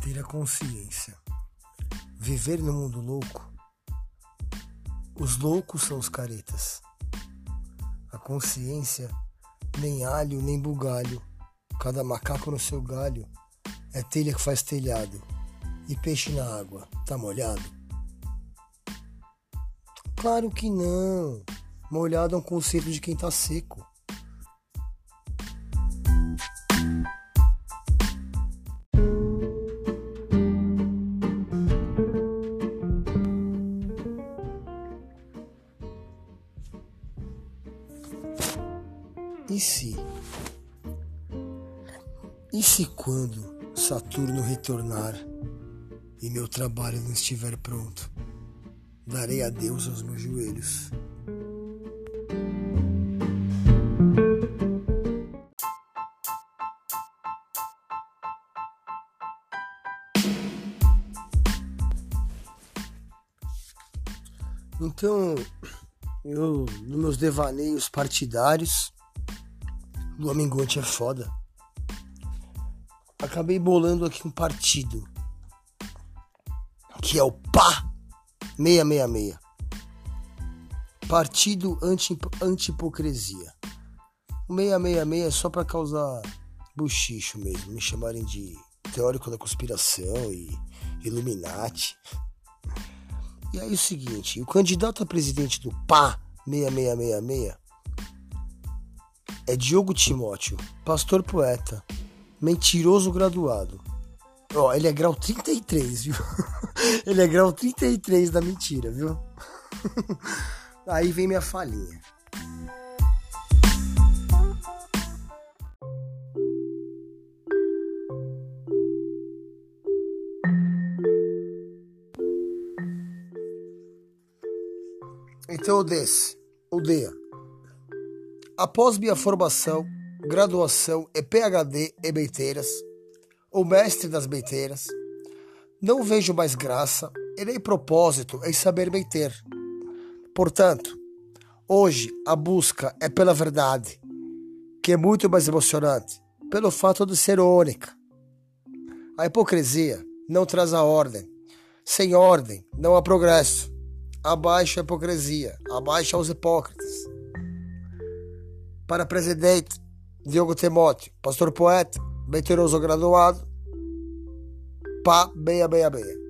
ter a consciência. Viver no mundo louco. Os loucos são os caretas. A consciência, nem alho, nem bugalho. Cada macaco no seu galho. É telha que faz telhado. E peixe na água, tá molhado? Claro que não. Molhado é um conceito de quem tá seco. E se? E se quando Saturno retornar e meu trabalho não estiver pronto, darei adeus aos meus joelhos. Então, eu, nos meus devaneios partidários, do Amingote é foda. Acabei bolando aqui um partido que é o PA 666. Partido Anti-Hipocrisia. O 666 é só para causar buchicho mesmo, me chamarem de teórico da conspiração e Illuminati. E aí o seguinte, o candidato a presidente do PA 6666 é Diogo Timóteo, pastor poeta, mentiroso graduado. Ó, ele é grau 33, viu? ele é grau 33 da mentira, viu? Aí vem minha falinha. Então, o desse, o D. Após minha formação, graduação e PhD em beiteiras, ou mestre das beiteiras, não vejo mais graça e nem propósito em saber beiter. Portanto, hoje a busca é pela verdade, que é muito mais emocionante, pelo fato de ser única. A hipocrisia não traz a ordem. Sem ordem não há progresso. Abaixo a hipocrisia, abaixo os hipócritas para presidente Diogo Timóteo, pastor poeta, veteroso graduado, pá, beia, beia, beia.